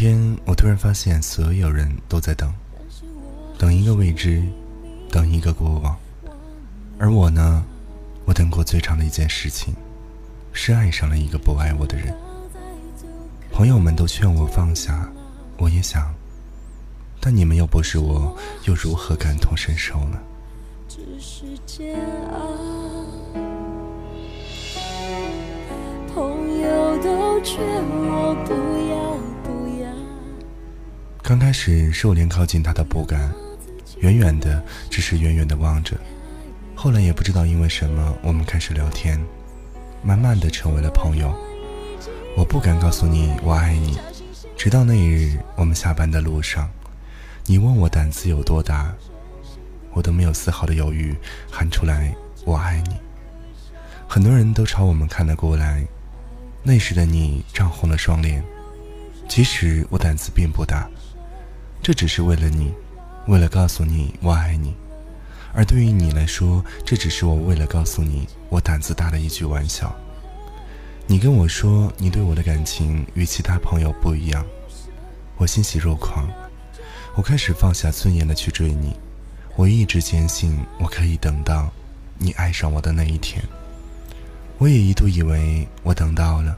天，我突然发现所有人都在等，等一个未知，等一个过往。而我呢，我等过最长的一件事情，是爱上了一个不爱我的人。朋友们都劝我放下，我也想，但你们又不是我，又如何感同身受呢？只是朋友都劝我不要。刚开始是我连靠近他都不敢，远远的，只是远远的望着。后来也不知道因为什么，我们开始聊天，慢慢的成为了朋友。我不敢告诉你我爱你，直到那一日，我们下班的路上，你问我胆子有多大，我都没有丝毫的犹豫，喊出来我爱你。很多人都朝我们看了过来，那时的你涨红了双脸。其实我胆子并不大。这只是为了你，为了告诉你我爱你，而对于你来说，这只是我为了告诉你我胆子大的一句玩笑。你跟我说你对我的感情与其他朋友不一样，我欣喜若狂，我开始放下尊严的去追你。我一直坚信我可以等到你爱上我的那一天。我也一度以为我等到了，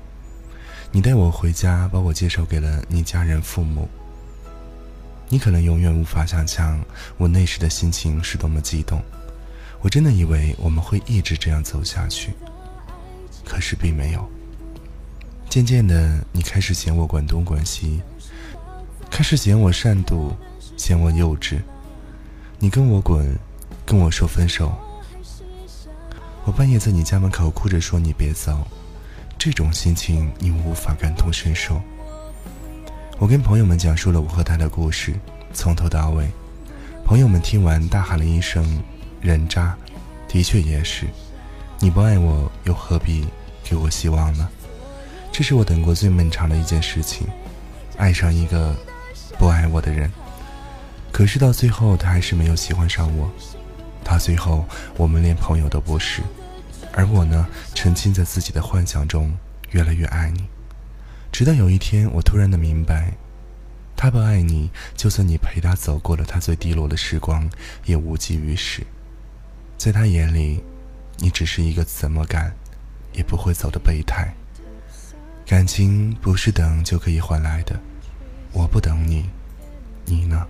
你带我回家，把我介绍给了你家人父母。你可能永远无法想象我那时的心情是多么激动，我真的以为我们会一直这样走下去，可是并没有。渐渐的，你开始嫌我管东管西，开始嫌我善妒，嫌我幼稚，你跟我滚，跟我说分手。我半夜在你家门口哭着说你别走，这种心情你无法感同身受。我跟朋友们讲述了我和他的故事，从头到尾。朋友们听完大喊了一声“人渣”，的确也是。你不爱我，又何必给我希望呢？这是我等过最漫长的一件事情，爱上一个不爱我的人。可是到最后，他还是没有喜欢上我。到最后，我们连朋友都不是。而我呢，沉浸在自己的幻想中，越来越爱你。直到有一天，我突然的明白，他不爱你，就算你陪他走过了他最低落的时光，也无济于事。在他眼里，你只是一个怎么赶，也不会走的备胎。感情不是等就可以换来的，我不等你，你呢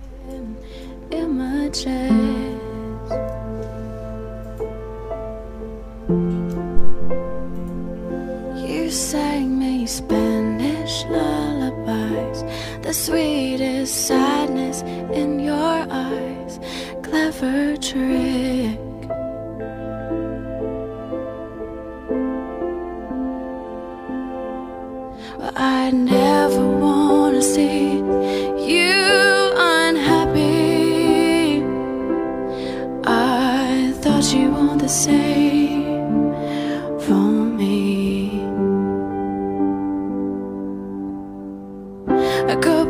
？sweetest sadness in your eyes. Clever trick. But I never wanna see you unhappy. I thought you want the same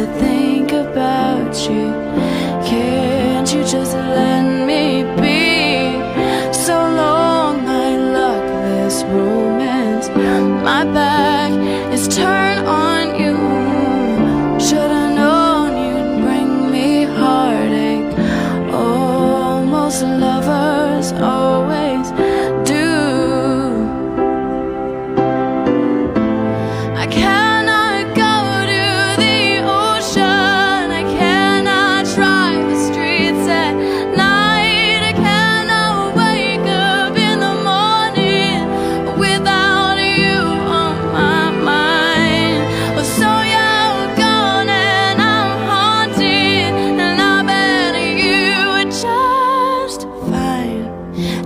to think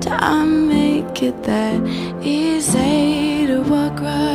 I make it that easy to walk right